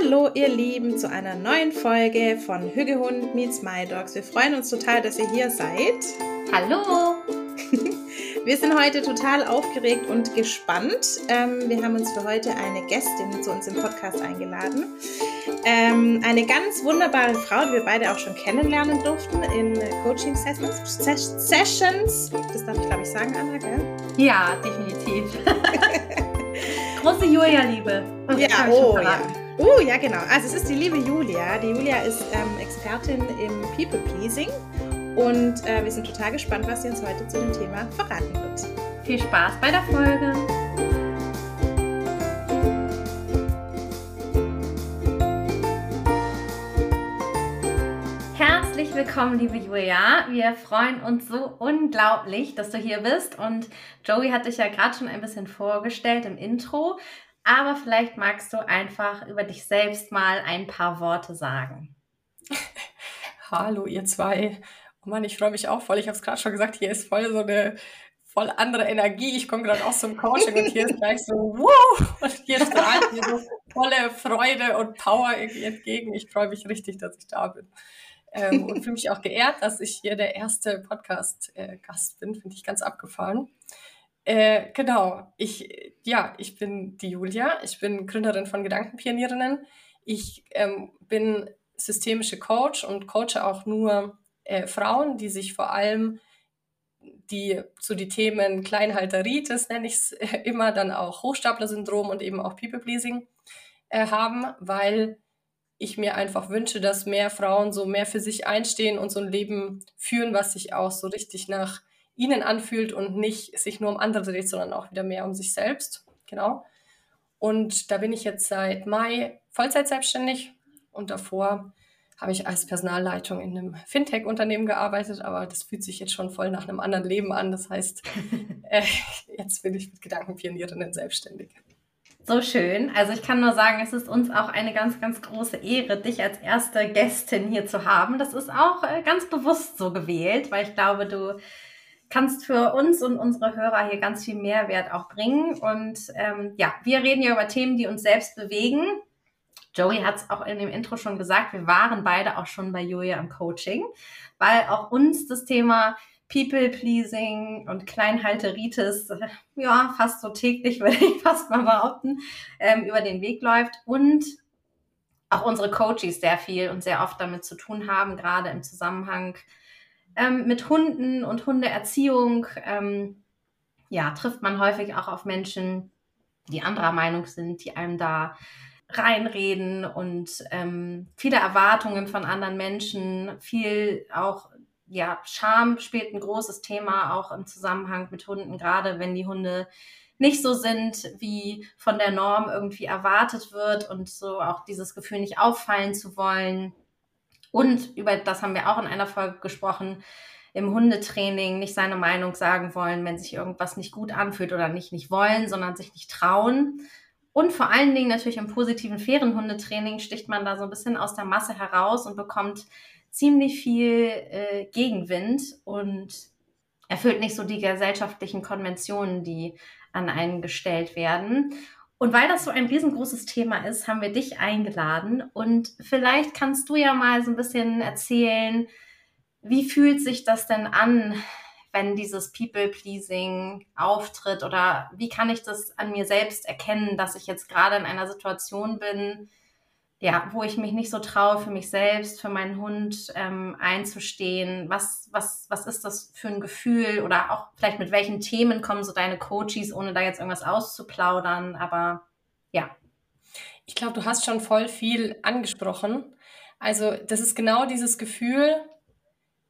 Hallo ihr Lieben zu einer neuen Folge von Hüggehund meets My Dogs. Wir freuen uns total, dass ihr hier seid. Hallo! Wir sind heute total aufgeregt und gespannt. Ähm, wir haben uns für heute eine Gästin zu uns im Podcast eingeladen. Ähm, eine ganz wunderbare Frau, die wir beide auch schon kennenlernen durften in Coaching Sessions. Sessions. Das darf ich, glaube ich, sagen, Anna, gell? Ja, definitiv. Große Julia-Liebe. Ja, oh ja. Oh, ja, genau. Also es ist die liebe Julia. Die Julia ist ähm, Expertin im People Pleasing und äh, wir sind total gespannt, was sie uns heute zu dem Thema verraten wird. Viel Spaß bei der Folge. Herzlich willkommen, liebe Julia. Wir freuen uns so unglaublich, dass du hier bist. Und Joey hat dich ja gerade schon ein bisschen vorgestellt im Intro. Aber vielleicht magst du einfach über dich selbst mal ein paar Worte sagen. Hallo, ihr zwei. Oh Mann, ich freue mich auch voll. Ich habe es gerade schon gesagt, hier ist voll so eine voll andere Energie. Ich komme gerade aus dem Coaching und hier ist gleich so, wow, und hier strahlt mir so volle Freude und Power irgendwie entgegen. Ich freue mich richtig, dass ich da bin. Ähm, und fühle mich auch geehrt, dass ich hier der erste Podcast-Gast äh, bin. Finde ich ganz abgefahren. Äh, genau, ich, ja, ich bin die Julia. Ich bin Gründerin von Gedankenpionierinnen. Ich ähm, bin systemische Coach und coache auch nur äh, Frauen, die sich vor allem die so die Themen Kleinhalteritis, nenne ich es immer, dann auch Hochstapler-Syndrom und eben auch People-Pleasing äh, haben, weil ich mir einfach wünsche, dass mehr Frauen so mehr für sich einstehen und so ein Leben führen, was sich auch so richtig nach ihnen anfühlt und nicht sich nur um andere dreht, sondern auch wieder mehr um sich selbst. Genau. Und da bin ich jetzt seit Mai Vollzeit selbstständig und davor habe ich als Personalleitung in einem Fintech-Unternehmen gearbeitet, aber das fühlt sich jetzt schon voll nach einem anderen Leben an. Das heißt, äh, jetzt bin ich mit Gedankenpionierinnen selbstständig. So schön. Also ich kann nur sagen, es ist uns auch eine ganz, ganz große Ehre, dich als erste Gästin hier zu haben. Das ist auch äh, ganz bewusst so gewählt, weil ich glaube, du kannst für uns und unsere Hörer hier ganz viel Mehrwert auch bringen. Und ähm, ja, wir reden ja über Themen, die uns selbst bewegen. Joey hat es auch in dem Intro schon gesagt, wir waren beide auch schon bei Julia im Coaching, weil auch uns das Thema People-Pleasing und Kleinhalteritis, ja, fast so täglich, würde ich fast mal behaupten, ähm, über den Weg läuft und auch unsere Coaches sehr viel und sehr oft damit zu tun haben, gerade im Zusammenhang ähm, mit Hunden und Hundeerziehung. Ähm, ja, trifft man häufig auch auf Menschen, die anderer Meinung sind, die einem da reinreden und ähm, viele Erwartungen von anderen Menschen, viel auch, ja, Scham spielt ein großes Thema auch im Zusammenhang mit Hunden, gerade wenn die Hunde nicht so sind, wie von der Norm irgendwie erwartet wird und so auch dieses Gefühl nicht auffallen zu wollen. Und über das haben wir auch in einer Folge gesprochen, im Hundetraining nicht seine Meinung sagen wollen, wenn sich irgendwas nicht gut anfühlt oder nicht nicht wollen, sondern sich nicht trauen. Und vor allen Dingen natürlich im positiven, fairen Hundetraining sticht man da so ein bisschen aus der Masse heraus und bekommt ziemlich viel äh, Gegenwind und erfüllt nicht so die gesellschaftlichen Konventionen, die an einen gestellt werden. Und weil das so ein riesengroßes Thema ist, haben wir dich eingeladen. Und vielleicht kannst du ja mal so ein bisschen erzählen, wie fühlt sich das denn an, wenn dieses People-Pleasing auftritt? Oder wie kann ich das an mir selbst erkennen, dass ich jetzt gerade in einer Situation bin, ja, wo ich mich nicht so traue, für mich selbst, für meinen Hund ähm, einzustehen. Was, was, was ist das für ein Gefühl oder auch vielleicht mit welchen Themen kommen so deine Coaches, ohne da jetzt irgendwas auszuplaudern, aber ja. Ich glaube, du hast schon voll viel angesprochen. Also das ist genau dieses Gefühl,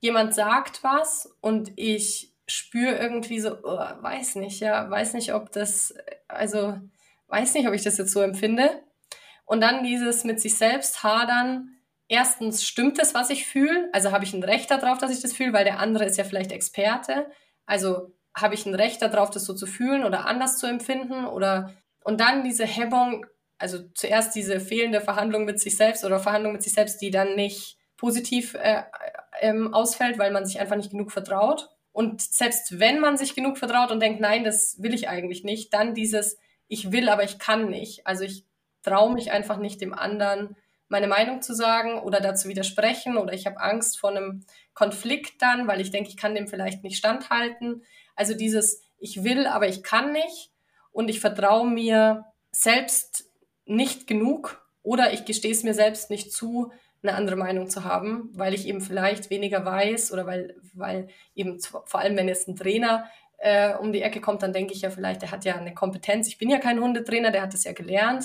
jemand sagt was und ich spüre irgendwie so, oh, weiß nicht, ja, weiß nicht, ob das, also weiß nicht, ob ich das jetzt so empfinde. Und dann dieses mit sich selbst hadern. Erstens stimmt es, was ich fühle, also habe ich ein Recht darauf, dass ich das fühle, weil der andere ist ja vielleicht Experte. Also habe ich ein Recht darauf, das so zu fühlen oder anders zu empfinden oder und dann diese Hemmung, also zuerst diese fehlende Verhandlung mit sich selbst oder Verhandlung mit sich selbst, die dann nicht positiv äh, ähm, ausfällt, weil man sich einfach nicht genug vertraut. Und selbst wenn man sich genug vertraut und denkt, nein, das will ich eigentlich nicht, dann dieses, ich will, aber ich kann nicht. Also ich traue mich einfach nicht dem anderen meine Meinung zu sagen oder dazu widersprechen oder ich habe Angst vor einem Konflikt dann, weil ich denke, ich kann dem vielleicht nicht standhalten. Also dieses, ich will, aber ich kann nicht und ich vertraue mir selbst nicht genug oder ich gestehe es mir selbst nicht zu, eine andere Meinung zu haben, weil ich eben vielleicht weniger weiß oder weil, weil eben vor allem, wenn jetzt ein Trainer äh, um die Ecke kommt, dann denke ich ja vielleicht, der hat ja eine Kompetenz. Ich bin ja kein Hundetrainer, der hat das ja gelernt.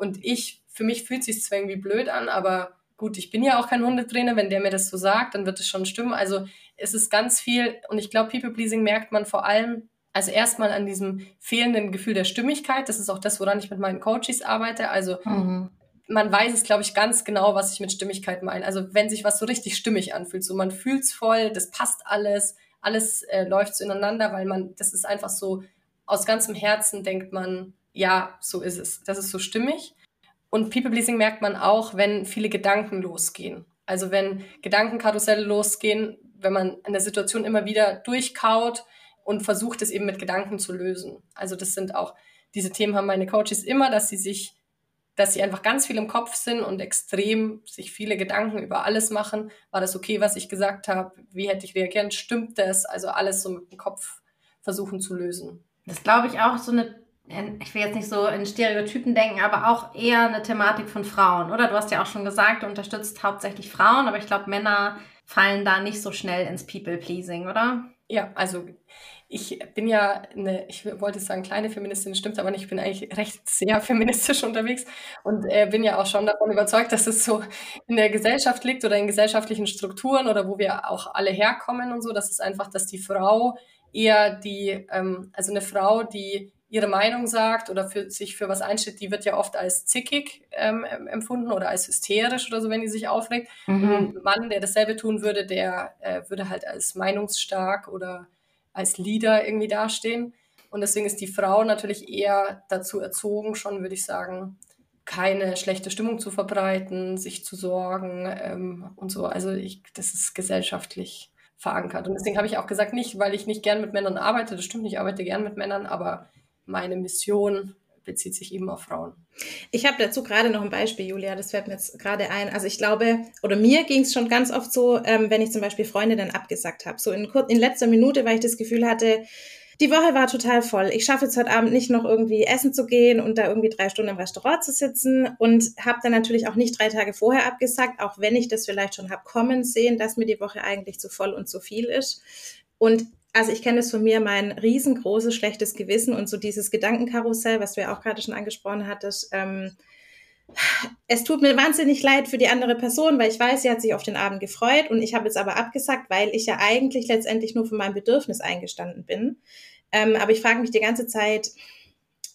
Und ich, für mich fühlt es sich zwar irgendwie blöd an, aber gut, ich bin ja auch kein Hundetrainer. Wenn der mir das so sagt, dann wird es schon stimmen. Also es ist ganz viel und ich glaube, People-Pleasing merkt man vor allem, also erstmal an diesem fehlenden Gefühl der Stimmigkeit. Das ist auch das, woran ich mit meinen Coaches arbeite. Also mhm man weiß es, glaube ich, ganz genau, was ich mit Stimmigkeit meine. Also wenn sich was so richtig stimmig anfühlt, so man fühlt es voll, das passt alles, alles äh, läuft so ineinander, weil man, das ist einfach so, aus ganzem Herzen denkt man, ja, so ist es. Das ist so stimmig. Und People-Pleasing merkt man auch, wenn viele Gedanken losgehen. Also wenn Gedankenkarusselle losgehen, wenn man eine Situation immer wieder durchkaut und versucht, es eben mit Gedanken zu lösen. Also das sind auch, diese Themen haben meine Coaches immer, dass sie sich dass sie einfach ganz viel im Kopf sind und extrem sich viele Gedanken über alles machen. War das okay, was ich gesagt habe? Wie hätte ich reagiert? Stimmt das? Also alles so mit dem Kopf versuchen zu lösen. Das glaube ich auch so eine, ich will jetzt nicht so in Stereotypen denken, aber auch eher eine Thematik von Frauen, oder? Du hast ja auch schon gesagt, du unterstützt hauptsächlich Frauen, aber ich glaube, Männer fallen da nicht so schnell ins People-Pleasing, oder? Ja, also ich bin ja eine, ich wollte sagen kleine Feministin, stimmt aber nicht, ich bin eigentlich recht sehr feministisch unterwegs und äh, bin ja auch schon davon überzeugt, dass es so in der Gesellschaft liegt oder in gesellschaftlichen Strukturen oder wo wir auch alle herkommen und so, dass es einfach, dass die Frau eher die, ähm, also eine Frau, die ihre Meinung sagt oder für sich für was einsteht, die wird ja oft als zickig ähm, empfunden oder als hysterisch oder so, wenn die sich aufregt. Mhm. Ein Mann, der dasselbe tun würde, der äh, würde halt als meinungsstark oder als Leader irgendwie dastehen. Und deswegen ist die Frau natürlich eher dazu erzogen, schon würde ich sagen, keine schlechte Stimmung zu verbreiten, sich zu sorgen ähm, und so. Also ich, das ist gesellschaftlich verankert. Und deswegen habe ich auch gesagt, nicht, weil ich nicht gern mit Männern arbeite, das stimmt nicht, ich arbeite gern mit Männern, aber meine Mission bezieht sich eben auf Frauen. Ich habe dazu gerade noch ein Beispiel, Julia, das fällt mir jetzt gerade ein. Also ich glaube, oder mir ging es schon ganz oft so, ähm, wenn ich zum Beispiel Freunde dann abgesagt habe. So in, in letzter Minute, weil ich das Gefühl hatte, die Woche war total voll. Ich schaffe jetzt heute Abend nicht noch irgendwie essen zu gehen und da irgendwie drei Stunden im Restaurant zu sitzen und habe dann natürlich auch nicht drei Tage vorher abgesagt, auch wenn ich das vielleicht schon habe kommen sehen, dass mir die Woche eigentlich zu voll und zu viel ist. Und also ich kenne das von mir, mein riesengroßes schlechtes Gewissen und so dieses Gedankenkarussell, was du ja auch gerade schon angesprochen hattest. Ähm, es tut mir wahnsinnig leid für die andere Person, weil ich weiß, sie hat sich auf den Abend gefreut und ich habe jetzt aber abgesagt, weil ich ja eigentlich letztendlich nur für mein Bedürfnis eingestanden bin. Ähm, aber ich frage mich die ganze Zeit,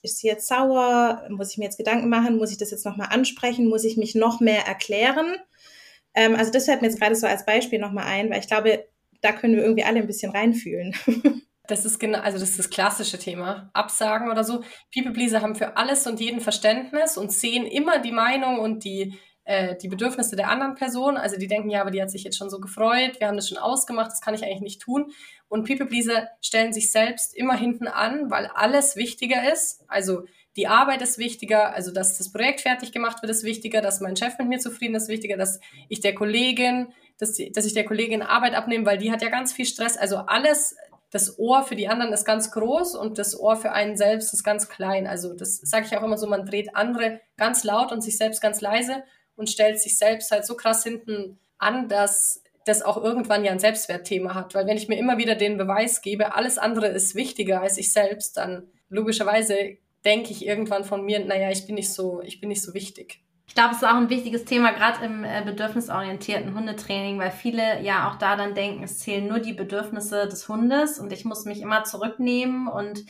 ist sie jetzt sauer? Muss ich mir jetzt Gedanken machen? Muss ich das jetzt nochmal ansprechen? Muss ich mich noch mehr erklären? Ähm, also das fällt mir jetzt gerade so als Beispiel nochmal ein, weil ich glaube, da können wir irgendwie alle ein bisschen reinfühlen. Das ist genau, also das ist das klassische Thema. Absagen oder so. People Pleaser haben für alles und jeden Verständnis und sehen immer die Meinung und die, äh, die Bedürfnisse der anderen Person. Also die denken, ja, aber die hat sich jetzt schon so gefreut, wir haben das schon ausgemacht, das kann ich eigentlich nicht tun. Und People Pleaser stellen sich selbst immer hinten an, weil alles wichtiger ist. Also die Arbeit ist wichtiger, also dass das Projekt fertig gemacht wird, ist wichtiger, dass mein Chef mit mir zufrieden ist, wichtiger, dass ich der Kollegin dass, dass ich der Kollegin Arbeit abnehme, weil die hat ja ganz viel Stress. Also alles, das Ohr für die anderen ist ganz groß und das Ohr für einen selbst ist ganz klein. Also das sage ich auch immer so, man dreht andere ganz laut und sich selbst ganz leise und stellt sich selbst halt so krass hinten an, dass das auch irgendwann ja ein Selbstwertthema hat. Weil wenn ich mir immer wieder den Beweis gebe, alles andere ist wichtiger als ich selbst, dann logischerweise denke ich irgendwann von mir, naja, ich bin nicht so, ich bin nicht so wichtig. Ich glaube, es ist auch ein wichtiges Thema, gerade im äh, bedürfnisorientierten Hundetraining, weil viele ja auch da dann denken, es zählen nur die Bedürfnisse des Hundes und ich muss mich immer zurücknehmen und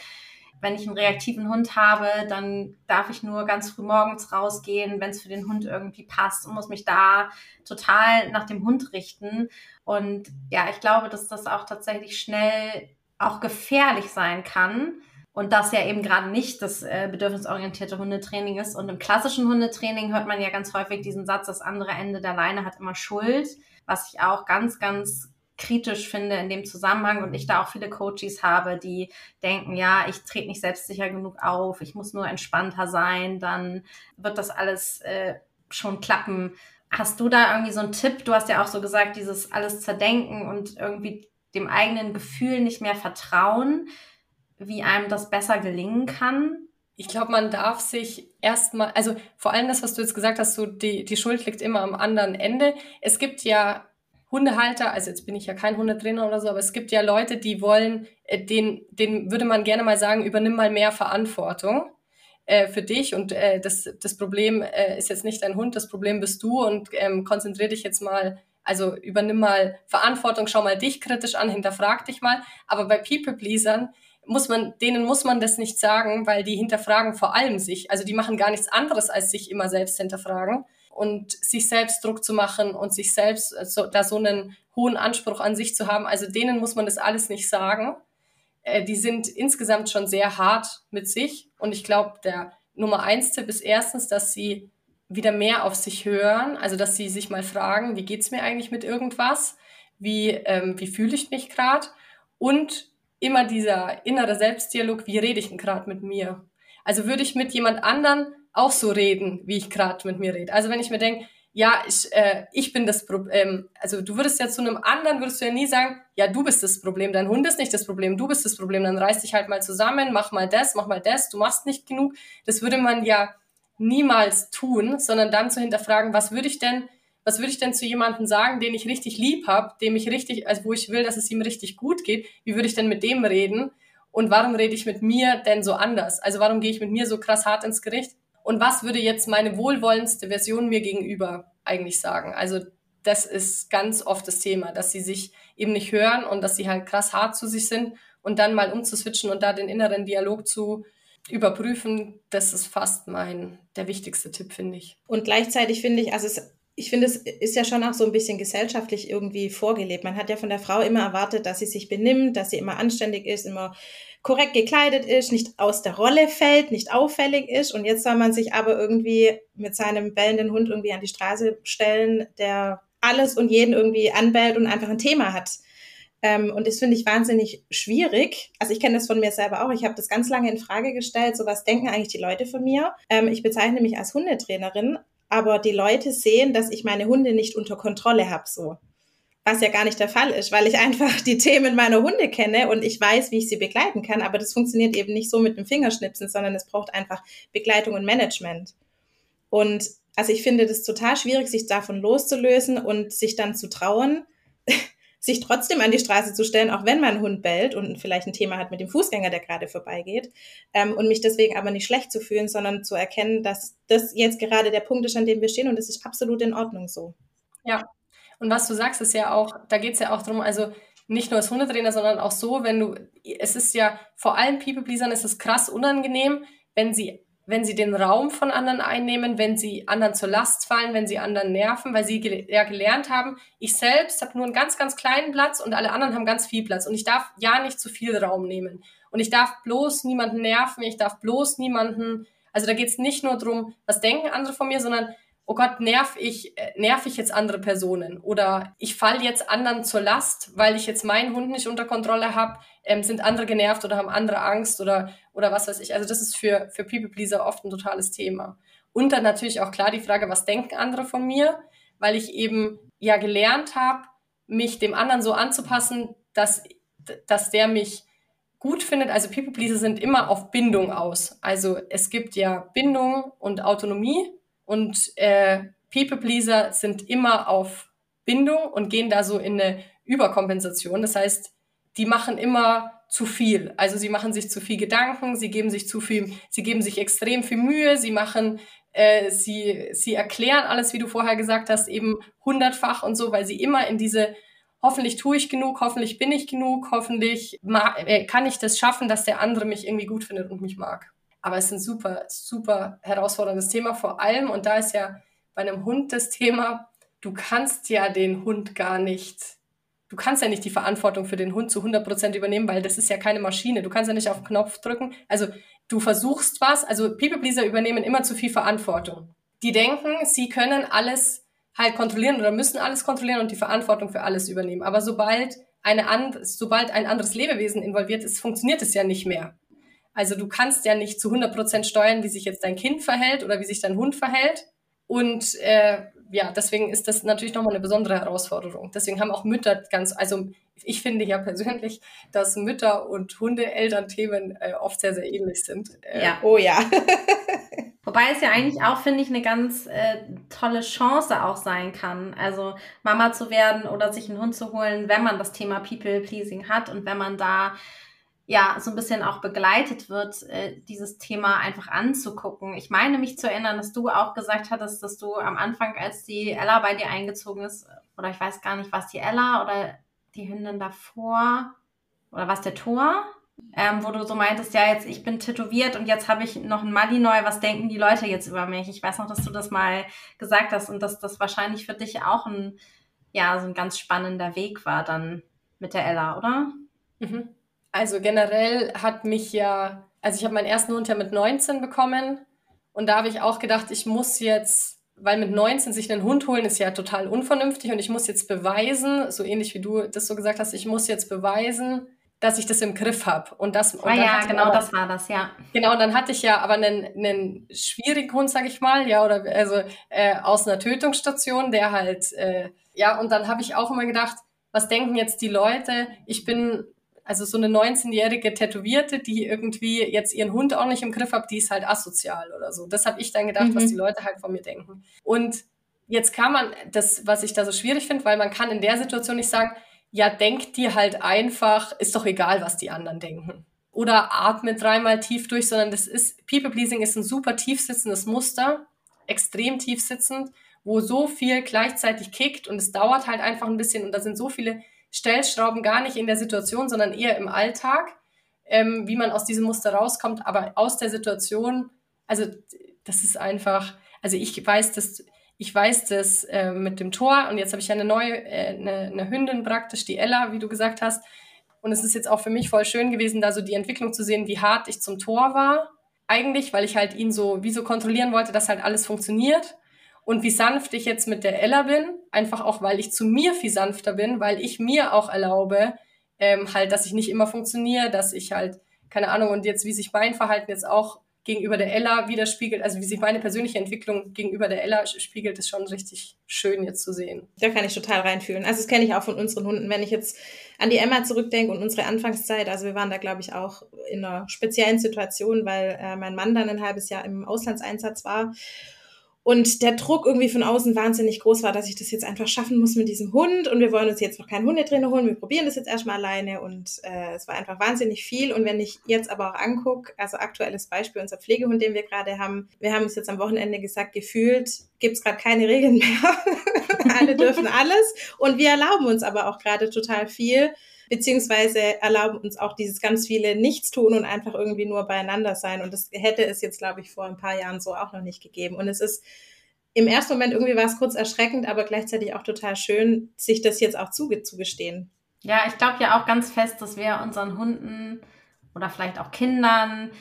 wenn ich einen reaktiven Hund habe, dann darf ich nur ganz früh morgens rausgehen, wenn es für den Hund irgendwie passt und muss mich da total nach dem Hund richten. Und ja, ich glaube, dass das auch tatsächlich schnell auch gefährlich sein kann, und das ja eben gerade nicht das äh, bedürfnisorientierte Hundetraining ist. Und im klassischen Hundetraining hört man ja ganz häufig diesen Satz, das andere Ende der Leine hat immer Schuld, was ich auch ganz, ganz kritisch finde in dem Zusammenhang und ich da auch viele Coaches habe, die denken, ja, ich trete nicht selbstsicher genug auf, ich muss nur entspannter sein, dann wird das alles äh, schon klappen. Hast du da irgendwie so einen Tipp? Du hast ja auch so gesagt, dieses alles zerdenken und irgendwie dem eigenen Gefühl nicht mehr vertrauen, wie einem das besser gelingen kann. Ich glaube, man darf sich erstmal, also vor allem das, was du jetzt gesagt hast, so die, die Schuld liegt immer am anderen Ende. Es gibt ja Hundehalter, also jetzt bin ich ja kein Hundetrainer oder so, aber es gibt ja Leute, die wollen, äh, den, den würde man gerne mal sagen, übernimm mal mehr Verantwortung äh, für dich und äh, das, das Problem äh, ist jetzt nicht dein Hund, das Problem bist du und ähm, konzentrier dich jetzt mal, also übernimm mal Verantwortung, schau mal dich kritisch an, hinterfrag dich mal. Aber bei People-Pleasern muss man, denen muss man das nicht sagen, weil die hinterfragen vor allem sich. Also die machen gar nichts anderes, als sich immer selbst hinterfragen und sich selbst Druck zu machen und sich selbst so, also da so einen hohen Anspruch an sich zu haben. Also denen muss man das alles nicht sagen. Äh, die sind insgesamt schon sehr hart mit sich und ich glaube, der Nummer eins Tipp ist erstens, dass sie wieder mehr auf sich hören, also dass sie sich mal fragen, wie geht's mir eigentlich mit irgendwas, wie ähm, wie fühle ich mich gerade und immer dieser innere Selbstdialog, wie rede ich denn gerade mit mir? Also würde ich mit jemand anderen auch so reden, wie ich gerade mit mir rede. Also wenn ich mir denke, ja, ich, äh, ich bin das Problem, ähm, also du würdest ja zu einem anderen, würdest du ja nie sagen, ja, du bist das Problem, dein Hund ist nicht das Problem, du bist das Problem, dann reiß dich halt mal zusammen, mach mal das, mach mal das, du machst nicht genug. Das würde man ja niemals tun, sondern dann zu hinterfragen, was würde ich denn was würde ich denn zu jemandem sagen, den ich richtig lieb habe, dem ich richtig, also wo ich will, dass es ihm richtig gut geht, wie würde ich denn mit dem reden? Und warum rede ich mit mir denn so anders? Also warum gehe ich mit mir so krass hart ins Gericht? Und was würde jetzt meine wohlwollendste Version mir gegenüber eigentlich sagen? Also das ist ganz oft das Thema, dass sie sich eben nicht hören und dass sie halt krass hart zu sich sind und dann mal umzuswitchen und da den inneren Dialog zu überprüfen, das ist fast mein der wichtigste Tipp, finde ich. Und gleichzeitig finde ich, also es ich finde, es ist ja schon auch so ein bisschen gesellschaftlich irgendwie vorgelebt. Man hat ja von der Frau immer erwartet, dass sie sich benimmt, dass sie immer anständig ist, immer korrekt gekleidet ist, nicht aus der Rolle fällt, nicht auffällig ist. Und jetzt soll man sich aber irgendwie mit seinem bellenden Hund irgendwie an die Straße stellen, der alles und jeden irgendwie anbellt und einfach ein Thema hat. Ähm, und das finde ich wahnsinnig schwierig. Also ich kenne das von mir selber auch. Ich habe das ganz lange in Frage gestellt. So was denken eigentlich die Leute von mir? Ähm, ich bezeichne mich als Hundetrainerin, aber die Leute sehen, dass ich meine Hunde nicht unter Kontrolle habe, so. Was ja gar nicht der Fall ist, weil ich einfach die Themen meiner Hunde kenne und ich weiß, wie ich sie begleiten kann. Aber das funktioniert eben nicht so mit dem Fingerschnipsen, sondern es braucht einfach Begleitung und Management. Und also ich finde das total schwierig, sich davon loszulösen und sich dann zu trauen, sich trotzdem an die Straße zu stellen, auch wenn mein Hund bellt und vielleicht ein Thema hat mit dem Fußgänger, der gerade vorbeigeht, ähm, und mich deswegen aber nicht schlecht zu fühlen, sondern zu erkennen, dass das jetzt gerade der Punkt ist, an dem wir stehen und das ist absolut in Ordnung so. Ja, und was du sagst, ist ja auch, da geht es ja auch darum, also nicht nur als Hundetrainer, sondern auch so, wenn du, es ist ja vor allem People-Pleasern ist es krass unangenehm, wenn sie wenn sie den Raum von anderen einnehmen, wenn sie anderen zur Last fallen, wenn sie anderen nerven, weil sie gel ja gelernt haben, ich selbst habe nur einen ganz, ganz kleinen Platz und alle anderen haben ganz viel Platz und ich darf ja nicht zu viel Raum nehmen. Und ich darf bloß niemanden nerven, ich darf bloß niemanden, also da geht es nicht nur darum, was denken andere von mir, sondern oh Gott, nerv ich, äh, nerv ich jetzt andere Personen oder ich fall jetzt anderen zur Last, weil ich jetzt meinen Hund nicht unter Kontrolle habe, ähm, sind andere genervt oder haben andere Angst oder, oder was weiß ich. Also das ist für, für People Pleaser oft ein totales Thema. Und dann natürlich auch klar die Frage, was denken andere von mir, weil ich eben ja gelernt habe, mich dem anderen so anzupassen, dass, dass der mich gut findet. Also People Pleaser sind immer auf Bindung aus. Also es gibt ja Bindung und Autonomie und äh, People Pleaser sind immer auf Bindung und gehen da so in eine Überkompensation. Das heißt, die machen immer zu viel. Also sie machen sich zu viel Gedanken, sie geben sich zu viel, sie geben sich extrem viel Mühe, sie machen, äh, sie, sie erklären alles, wie du vorher gesagt hast, eben hundertfach und so, weil sie immer in diese hoffentlich tue ich genug, hoffentlich bin ich genug, hoffentlich äh, kann ich das schaffen, dass der andere mich irgendwie gut findet und mich mag. Aber es ist ein super, super herausforderndes Thema vor allem. Und da ist ja bei einem Hund das Thema, du kannst ja den Hund gar nicht, du kannst ja nicht die Verantwortung für den Hund zu 100 Prozent übernehmen, weil das ist ja keine Maschine. Du kannst ja nicht auf den Knopf drücken. Also du versuchst was. Also People Pleaser übernehmen immer zu viel Verantwortung. Die denken, sie können alles halt kontrollieren oder müssen alles kontrollieren und die Verantwortung für alles übernehmen. Aber sobald eine and sobald ein anderes Lebewesen involviert ist, funktioniert es ja nicht mehr. Also du kannst ja nicht zu 100 Prozent steuern, wie sich jetzt dein Kind verhält oder wie sich dein Hund verhält. Und äh, ja, deswegen ist das natürlich nochmal eine besondere Herausforderung. Deswegen haben auch Mütter ganz, also ich finde ja persönlich, dass Mütter- und Hunde-Eltern-Themen äh, oft sehr, sehr ähnlich sind. Äh, ja, oh ja. Wobei es ja eigentlich auch, finde ich, eine ganz äh, tolle Chance auch sein kann. Also Mama zu werden oder sich einen Hund zu holen, wenn man das Thema People-Pleasing hat und wenn man da ja so ein bisschen auch begleitet wird, äh, dieses Thema einfach anzugucken. Ich meine mich zu erinnern, dass du auch gesagt hattest, dass du am Anfang, als die Ella bei dir eingezogen ist, oder ich weiß gar nicht, was die Ella oder die Hündin davor, oder was der Tor, ähm, wo du so meintest, ja, jetzt ich bin tätowiert und jetzt habe ich noch ein Malinois, was denken die Leute jetzt über mich? Ich weiß noch, dass du das mal gesagt hast und dass das wahrscheinlich für dich auch ein, ja, so ein ganz spannender Weg war dann mit der Ella, oder? Mhm. Also generell hat mich ja, also ich habe meinen ersten Hund ja mit 19 bekommen und da habe ich auch gedacht, ich muss jetzt, weil mit 19 sich einen Hund holen ist ja total unvernünftig und ich muss jetzt beweisen, so ähnlich wie du das so gesagt hast, ich muss jetzt beweisen, dass ich das im Griff habe. Und das und ah, ja, genau, aber, das war das, ja. Genau, und dann hatte ich ja aber einen, einen schwierigen Hund, sag ich mal, ja, oder also äh, aus einer Tötungsstation, der halt, äh, ja, und dann habe ich auch immer gedacht, was denken jetzt die Leute? Ich bin also so eine 19-jährige Tätowierte, die irgendwie jetzt ihren Hund auch nicht im Griff hat, die ist halt asozial oder so. Das habe ich dann gedacht, mhm. was die Leute halt von mir denken. Und jetzt kann man das, was ich da so schwierig finde, weil man kann in der Situation nicht sagen, ja, denk dir halt einfach, ist doch egal, was die anderen denken. Oder atme dreimal tief durch, sondern das ist, People Pleasing ist ein super tief sitzendes Muster, extrem tief sitzend, wo so viel gleichzeitig kickt und es dauert halt einfach ein bisschen und da sind so viele Stellschrauben gar nicht in der Situation, sondern eher im Alltag, ähm, wie man aus diesem Muster rauskommt. Aber aus der Situation, also das ist einfach, also ich weiß das, ich weiß das äh, mit dem Tor und jetzt habe ich ja eine neue, äh, eine, eine Hündin praktisch, die Ella, wie du gesagt hast. Und es ist jetzt auch für mich voll schön gewesen, da so die Entwicklung zu sehen, wie hart ich zum Tor war. Eigentlich, weil ich halt ihn so, wie so kontrollieren wollte, dass halt alles funktioniert und wie sanft ich jetzt mit der Ella bin, einfach auch, weil ich zu mir viel sanfter bin, weil ich mir auch erlaube, ähm, halt, dass ich nicht immer funktioniere, dass ich halt, keine Ahnung, und jetzt, wie sich mein Verhalten jetzt auch gegenüber der Ella widerspiegelt, also wie sich meine persönliche Entwicklung gegenüber der Ella spiegelt, ist schon richtig schön jetzt zu sehen. Da kann ich total reinfühlen. Also das kenne ich auch von unseren Hunden, wenn ich jetzt an die Emma zurückdenke und unsere Anfangszeit, also wir waren da, glaube ich, auch in einer speziellen Situation, weil äh, mein Mann dann ein halbes Jahr im Auslandseinsatz war und der Druck irgendwie von außen wahnsinnig groß war, dass ich das jetzt einfach schaffen muss mit diesem Hund. Und wir wollen uns jetzt noch keinen Hundetrainer holen, wir probieren das jetzt erstmal alleine. Und äh, es war einfach wahnsinnig viel. Und wenn ich jetzt aber auch angucke, also aktuelles Beispiel, unser Pflegehund, den wir gerade haben, wir haben uns jetzt am Wochenende gesagt, gefühlt gibt's gerade keine Regeln mehr, alle dürfen alles. Und wir erlauben uns aber auch gerade total viel beziehungsweise erlauben uns auch dieses ganz viele Nichtstun und einfach irgendwie nur beieinander sein. Und das hätte es jetzt, glaube ich, vor ein paar Jahren so auch noch nicht gegeben. Und es ist im ersten Moment irgendwie war es kurz erschreckend, aber gleichzeitig auch total schön, sich das jetzt auch zugestehen. Ja, ich glaube ja auch ganz fest, dass wir unseren Hunden oder vielleicht auch Kindern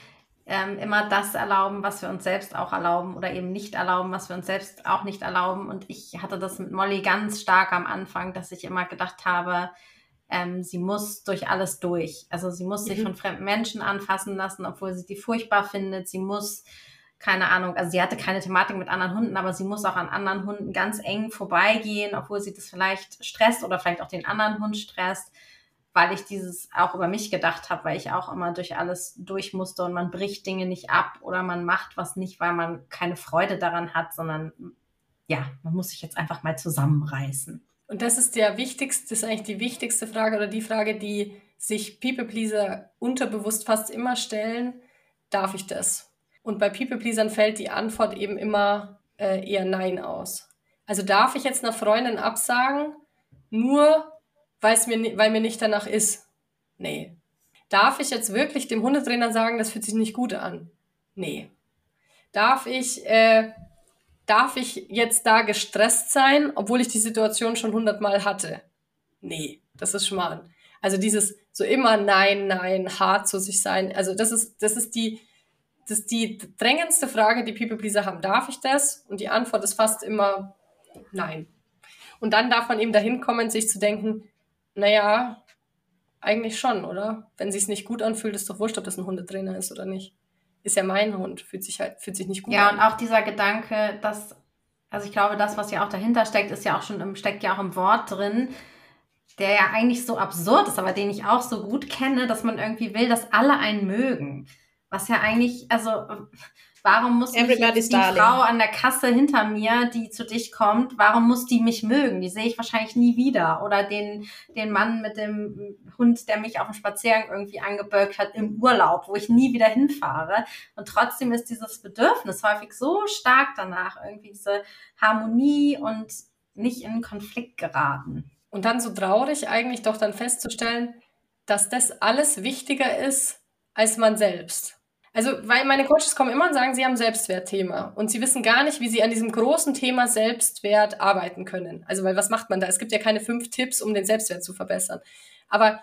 ähm, immer das erlauben, was wir uns selbst auch erlauben oder eben nicht erlauben, was wir uns selbst auch nicht erlauben. Und ich hatte das mit Molly ganz stark am Anfang, dass ich immer gedacht habe, ähm, sie muss durch alles durch. Also sie muss sich mhm. von fremden Menschen anfassen lassen, obwohl sie die furchtbar findet. Sie muss, keine Ahnung, also sie hatte keine Thematik mit anderen Hunden, aber sie muss auch an anderen Hunden ganz eng vorbeigehen, obwohl sie das vielleicht stresst oder vielleicht auch den anderen Hund stresst, weil ich dieses auch über mich gedacht habe, weil ich auch immer durch alles durch musste und man bricht Dinge nicht ab oder man macht was nicht, weil man keine Freude daran hat, sondern ja, man muss sich jetzt einfach mal zusammenreißen. Und das ist der wichtigste, das ist eigentlich die wichtigste Frage oder die Frage, die sich People Pleaser unterbewusst fast immer stellen. Darf ich das? Und bei People Pleasern fällt die Antwort eben immer äh, eher Nein aus. Also darf ich jetzt einer Freundin absagen, nur mir, weil mir nicht danach ist? Nee. Darf ich jetzt wirklich dem Hundetrainer sagen, das fühlt sich nicht gut an? Nee. Darf ich äh, darf ich jetzt da gestresst sein, obwohl ich die Situation schon hundertmal hatte? Nee, das ist Schmarrn. Also dieses so immer nein, nein, hart zu sich sein. Also das ist, das ist die, das ist die drängendste Frage, die People Pleaser haben. Darf ich das? Und die Antwort ist fast immer Nein. Und dann darf man eben dahin kommen, sich zu denken, naja, eigentlich schon, oder? Wenn sich nicht gut anfühlt, ist doch wurscht, ob das ein Hundetrainer ist oder nicht. Ist ja mein Hund, fühlt sich halt, fühlt sich nicht gut ja, an. Ja, und auch dieser Gedanke, dass, also ich glaube, das, was ja auch dahinter steckt, ist ja auch schon im, steckt ja auch im Wort drin, der ja eigentlich so absurd ist, aber den ich auch so gut kenne, dass man irgendwie will, dass alle einen mögen. Was ja eigentlich, also Warum muss mich die darling. Frau an der Kasse hinter mir, die zu dich kommt, warum muss die mich mögen? Die sehe ich wahrscheinlich nie wieder. Oder den, den Mann mit dem Hund, der mich auf dem Spaziergang irgendwie angebölkt hat im Urlaub, wo ich nie wieder hinfahre. Und trotzdem ist dieses Bedürfnis häufig so stark danach, irgendwie diese Harmonie und nicht in Konflikt geraten. Und dann so traurig eigentlich doch dann festzustellen, dass das alles wichtiger ist als man selbst. Also, weil meine Coaches kommen immer und sagen, sie haben Selbstwertthema und sie wissen gar nicht, wie sie an diesem großen Thema Selbstwert arbeiten können. Also, weil was macht man da? Es gibt ja keine fünf Tipps, um den Selbstwert zu verbessern. Aber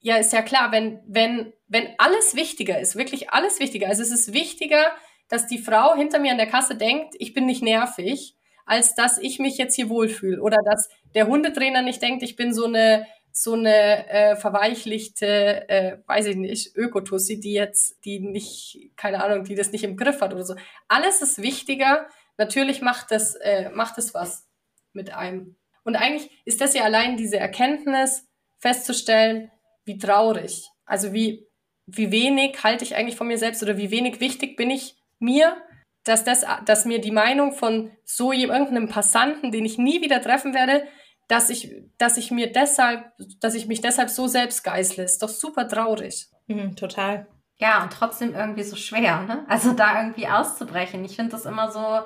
ja, ist ja klar, wenn, wenn, wenn alles wichtiger ist, wirklich alles wichtiger, also es ist wichtiger, dass die Frau hinter mir an der Kasse denkt, ich bin nicht nervig, als dass ich mich jetzt hier wohlfühle. Oder dass der Hundetrainer nicht denkt, ich bin so eine so eine äh, verweichlichte, äh, weiß ich nicht, Ökotussi, die jetzt, die nicht, keine Ahnung, die das nicht im Griff hat oder so. Alles ist wichtiger. Natürlich macht das, äh, macht es was mit einem. Und eigentlich ist das ja allein diese Erkenntnis, festzustellen, wie traurig, also wie, wie wenig halte ich eigentlich von mir selbst oder wie wenig wichtig bin ich mir, dass das, dass mir die Meinung von so irgendeinem Passanten, den ich nie wieder treffen werde, dass ich, dass ich mir deshalb, dass ich mich deshalb so selbst geißle. Ist doch super traurig. Mhm, total. Ja, und trotzdem irgendwie so schwer, ne? Also da irgendwie auszubrechen. Ich finde das immer so,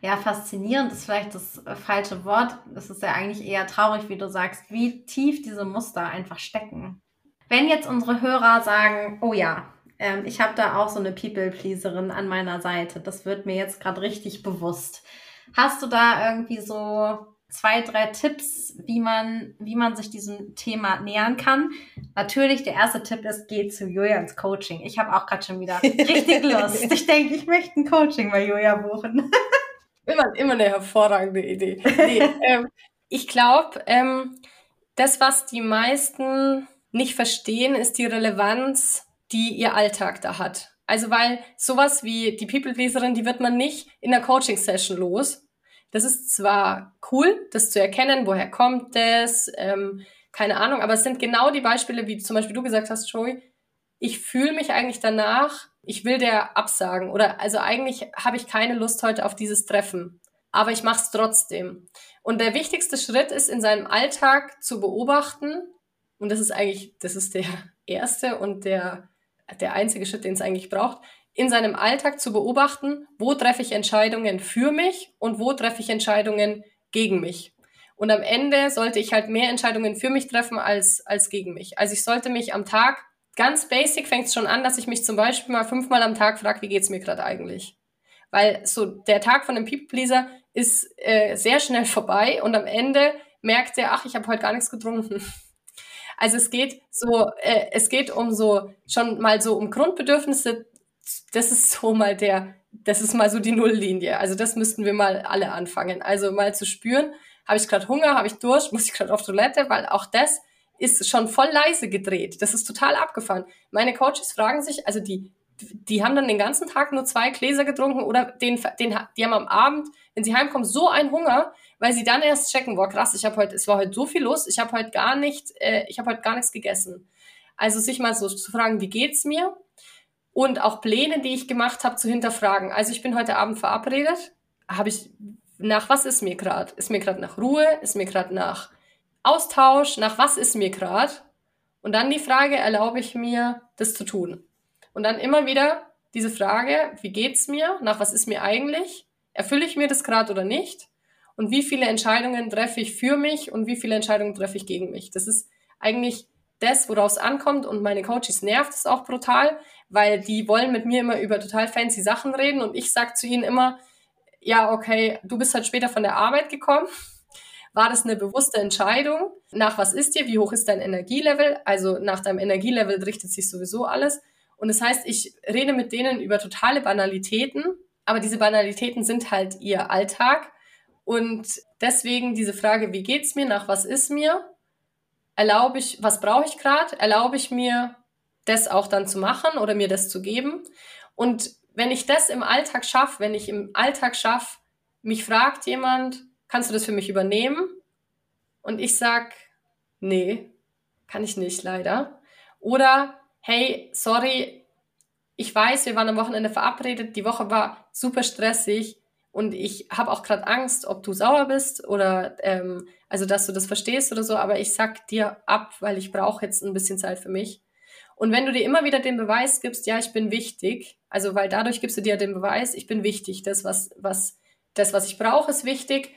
ja, faszinierend ist vielleicht das falsche Wort. Es ist ja eigentlich eher traurig, wie du sagst, wie tief diese Muster einfach stecken. Wenn jetzt unsere Hörer sagen, oh ja, ähm, ich habe da auch so eine People-Pleaserin an meiner Seite, das wird mir jetzt gerade richtig bewusst. Hast du da irgendwie so zwei, drei Tipps, wie man, wie man sich diesem Thema nähern kann. Natürlich, der erste Tipp ist, geh zu Julia ins Coaching. Ich habe auch gerade schon wieder richtig Lust. Ich denke, ich möchte ein Coaching bei Julia buchen. immer, immer eine hervorragende Idee. Nee, ähm, ich glaube, ähm, das, was die meisten nicht verstehen, ist die Relevanz, die ihr Alltag da hat. Also weil sowas wie die People-Pleaserin, die wird man nicht in der Coaching-Session los, das ist zwar cool, das zu erkennen, woher kommt das, ähm, keine Ahnung, aber es sind genau die Beispiele, wie zum Beispiel du gesagt hast, Joey, ich fühle mich eigentlich danach, ich will der absagen oder also eigentlich habe ich keine Lust heute auf dieses Treffen, aber ich mache es trotzdem. Und der wichtigste Schritt ist in seinem Alltag zu beobachten und das ist eigentlich, das ist der erste und der der einzige Schritt, den es eigentlich braucht, in seinem Alltag zu beobachten, wo treffe ich Entscheidungen für mich und wo treffe ich Entscheidungen gegen mich. Und am Ende sollte ich halt mehr Entscheidungen für mich treffen als, als gegen mich. Also ich sollte mich am Tag, ganz basic fängt es schon an, dass ich mich zum Beispiel mal fünfmal am Tag frage, wie geht's mir gerade eigentlich? Weil so der Tag von einem People-Pleaser ist äh, sehr schnell vorbei und am Ende merkt er, ach, ich habe heute gar nichts getrunken. Also es geht so, äh, es geht um so schon mal so um Grundbedürfnisse das ist so mal der, das ist mal so die Nulllinie. Also das müssten wir mal alle anfangen. Also mal zu spüren, habe ich gerade Hunger, habe ich Durst, muss ich gerade auf Toilette, weil auch das ist schon voll leise gedreht. Das ist total abgefahren. Meine Coaches fragen sich, also die, die haben dann den ganzen Tag nur zwei Gläser getrunken oder den, den, die haben am Abend, wenn sie heimkommen, so einen Hunger, weil sie dann erst checken, boah krass, ich habe heute, es war heute so viel los, ich habe heute gar nicht, äh, ich habe heute gar nichts gegessen. Also sich mal so zu fragen, wie geht's mir? Und auch Pläne, die ich gemacht habe, zu hinterfragen. Also ich bin heute Abend verabredet. Habe ich nach was ist mir gerade? Ist mir gerade nach Ruhe? Ist mir gerade nach Austausch? Nach was ist mir gerade? Und dann die Frage, erlaube ich mir, das zu tun? Und dann immer wieder diese Frage, wie geht's mir? Nach was ist mir eigentlich? Erfülle ich mir das gerade oder nicht? Und wie viele Entscheidungen treffe ich für mich und wie viele Entscheidungen treffe ich gegen mich? Das ist eigentlich das, worauf es ankommt. Und meine Coaches nervt es auch brutal, weil die wollen mit mir immer über total fancy Sachen reden und ich sag zu ihnen immer, ja, okay, du bist halt später von der Arbeit gekommen. War das eine bewusste Entscheidung? Nach was ist dir? Wie hoch ist dein Energielevel? Also nach deinem Energielevel richtet sich sowieso alles. Und das heißt, ich rede mit denen über totale Banalitäten, aber diese Banalitäten sind halt ihr Alltag. Und deswegen diese Frage, wie geht's mir, nach was ist mir? Erlaube ich, was brauche ich gerade? Erlaube ich mir, das auch dann zu machen oder mir das zu geben? Und wenn ich das im Alltag schaffe, wenn ich im Alltag schaffe, mich fragt jemand, kannst du das für mich übernehmen? Und ich sag, nee, kann ich nicht, leider. Oder, hey, sorry, ich weiß, wir waren am Wochenende verabredet, die Woche war super stressig und ich habe auch gerade Angst, ob du sauer bist oder ähm, also dass du das verstehst oder so, aber ich sag dir ab, weil ich brauche jetzt ein bisschen Zeit für mich. Und wenn du dir immer wieder den Beweis gibst, ja, ich bin wichtig, also weil dadurch gibst du dir den Beweis, ich bin wichtig, das was was das was ich brauche ist wichtig,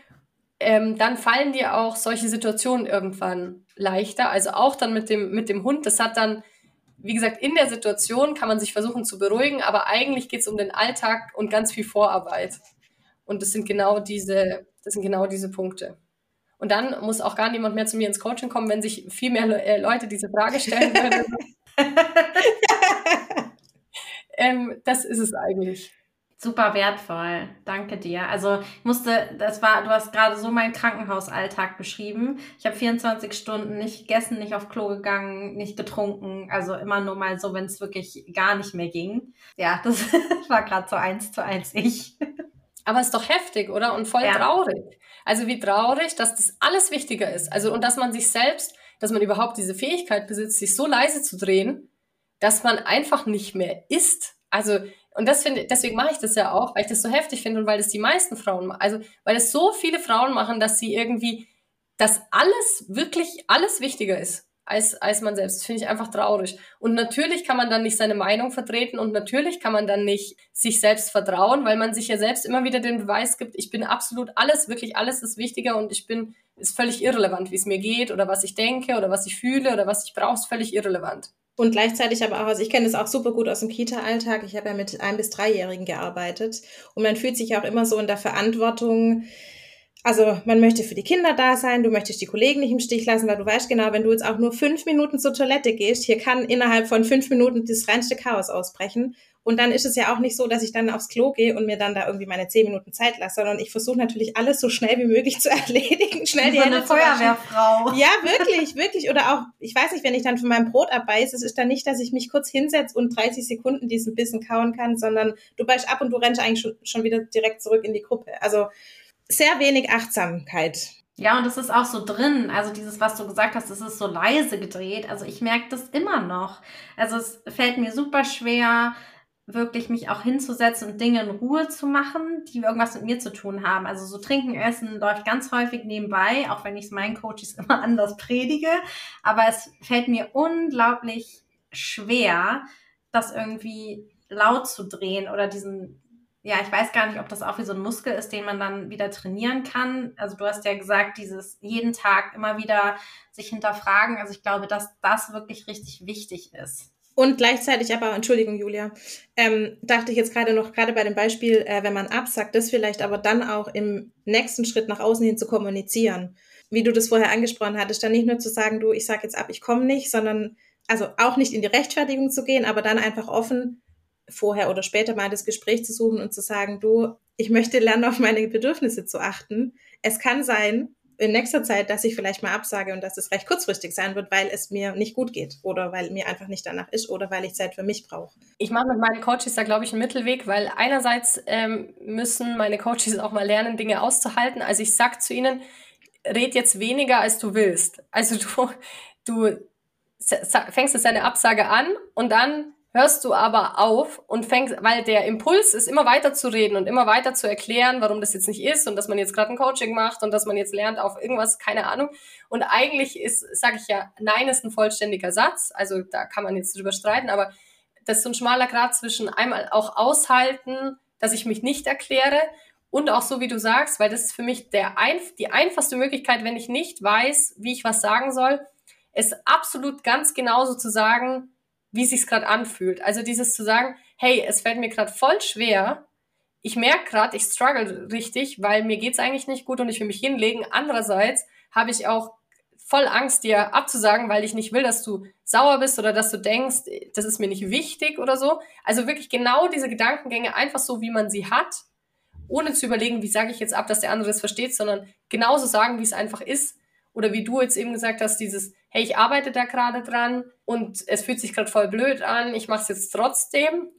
ähm, dann fallen dir auch solche Situationen irgendwann leichter. Also auch dann mit dem mit dem Hund, das hat dann wie gesagt, in der Situation kann man sich versuchen zu beruhigen, aber eigentlich geht es um den Alltag und ganz viel Vorarbeit. Und das sind genau diese, das sind genau diese Punkte. Und dann muss auch gar niemand mehr zu mir ins Coaching kommen, wenn sich viel mehr Le äh, Leute diese Frage stellen würden. ähm, das ist es eigentlich. Super wertvoll. Danke dir. Also ich musste, das war, du hast gerade so meinen Krankenhausalltag beschrieben. Ich habe 24 Stunden nicht gegessen, nicht auf Klo gegangen, nicht getrunken. Also immer nur mal so, wenn es wirklich gar nicht mehr ging. Ja, das war gerade so eins zu eins ich. Aber es ist doch heftig, oder? Und voll ja. traurig. Also wie traurig, dass das alles wichtiger ist. Also und dass man sich selbst, dass man überhaupt diese Fähigkeit besitzt, sich so leise zu drehen, dass man einfach nicht mehr isst. Also und das finde, deswegen mache ich das ja auch, weil ich das so heftig finde und weil das die meisten Frauen, also weil es so viele Frauen machen, dass sie irgendwie, dass alles wirklich alles wichtiger ist als, als man selbst. Das finde ich einfach traurig. Und natürlich kann man dann nicht seine Meinung vertreten und natürlich kann man dann nicht sich selbst vertrauen, weil man sich ja selbst immer wieder den Beweis gibt, ich bin absolut alles, wirklich alles ist wichtiger und ich bin, ist völlig irrelevant, wie es mir geht oder was ich denke oder was ich fühle oder was ich brauche, ist völlig irrelevant. Und gleichzeitig aber auch, also ich kenne das auch super gut aus dem Kita-Alltag. Ich habe ja mit ein- bis dreijährigen gearbeitet und man fühlt sich auch immer so in der Verantwortung, also man möchte für die Kinder da sein, du möchtest die Kollegen nicht im Stich lassen, weil du weißt genau, wenn du jetzt auch nur fünf Minuten zur Toilette gehst, hier kann innerhalb von fünf Minuten das reinste Chaos ausbrechen. Und dann ist es ja auch nicht so, dass ich dann aufs Klo gehe und mir dann da irgendwie meine zehn Minuten Zeit lasse, sondern ich versuche natürlich alles so schnell wie möglich zu erledigen, schnell die Hände eine Feuerwehrfrau. Ja, wirklich, wirklich. Oder auch, ich weiß nicht, wenn ich dann von meinem Brot abbeiße, es ist dann nicht, dass ich mich kurz hinsetze und 30 Sekunden diesen Bissen kauen kann, sondern du beißt ab und du rennst eigentlich schon, schon wieder direkt zurück in die Gruppe. Also sehr wenig Achtsamkeit. Ja, und es ist auch so drin. Also dieses, was du gesagt hast, es ist so leise gedreht. Also ich merke das immer noch. Also es fällt mir super schwer, wirklich mich auch hinzusetzen und Dinge in Ruhe zu machen, die irgendwas mit mir zu tun haben. Also so trinken, essen läuft ganz häufig nebenbei, auch wenn ich es meinen Coaches immer anders predige. Aber es fällt mir unglaublich schwer, das irgendwie laut zu drehen oder diesen ja, ich weiß gar nicht, ob das auch wie so ein Muskel ist, den man dann wieder trainieren kann. Also du hast ja gesagt, dieses jeden Tag immer wieder sich hinterfragen. Also ich glaube, dass das wirklich richtig wichtig ist. Und gleichzeitig aber, Entschuldigung, Julia, ähm, dachte ich jetzt gerade noch, gerade bei dem Beispiel, äh, wenn man absagt, das vielleicht aber dann auch im nächsten Schritt nach außen hin zu kommunizieren. Wie du das vorher angesprochen hattest, dann nicht nur zu sagen, du, ich sag jetzt ab, ich komme nicht, sondern also auch nicht in die Rechtfertigung zu gehen, aber dann einfach offen vorher oder später mal das Gespräch zu suchen und zu sagen, du, ich möchte lernen, auf meine Bedürfnisse zu achten. Es kann sein, in nächster Zeit, dass ich vielleicht mal absage und dass es recht kurzfristig sein wird, weil es mir nicht gut geht oder weil mir einfach nicht danach ist oder weil ich Zeit für mich brauche. Ich mache mit meinen Coaches da, glaube ich, einen Mittelweg, weil einerseits ähm, müssen meine Coaches auch mal lernen, Dinge auszuhalten. Also ich sag zu ihnen, red jetzt weniger, als du willst. Also du, du fängst jetzt deine Absage an und dann hörst du aber auf und fängst, weil der Impuls ist, immer weiter zu reden und immer weiter zu erklären, warum das jetzt nicht ist und dass man jetzt gerade ein Coaching macht und dass man jetzt lernt auf irgendwas, keine Ahnung. Und eigentlich ist, sage ich ja, nein ist ein vollständiger Satz, also da kann man jetzt drüber streiten, aber das ist so ein schmaler Grad zwischen einmal auch aushalten, dass ich mich nicht erkläre und auch so, wie du sagst, weil das ist für mich der ein, die einfachste Möglichkeit, wenn ich nicht weiß, wie ich was sagen soll, ist absolut ganz genauso zu sagen, wie es sich gerade anfühlt. Also dieses zu sagen, hey, es fällt mir gerade voll schwer. Ich merke gerade, ich struggle richtig, weil mir geht's eigentlich nicht gut und ich will mich hinlegen. Andererseits habe ich auch voll Angst, dir abzusagen, weil ich nicht will, dass du sauer bist oder dass du denkst, das ist mir nicht wichtig oder so. Also wirklich genau diese Gedankengänge einfach so, wie man sie hat ohne zu überlegen, wie sage ich jetzt ab, dass der andere es versteht, sondern genauso sagen, wie es einfach ist. Oder wie du jetzt eben gesagt hast, dieses, hey, ich arbeite da gerade dran und es fühlt sich gerade voll blöd an, ich mache es jetzt trotzdem.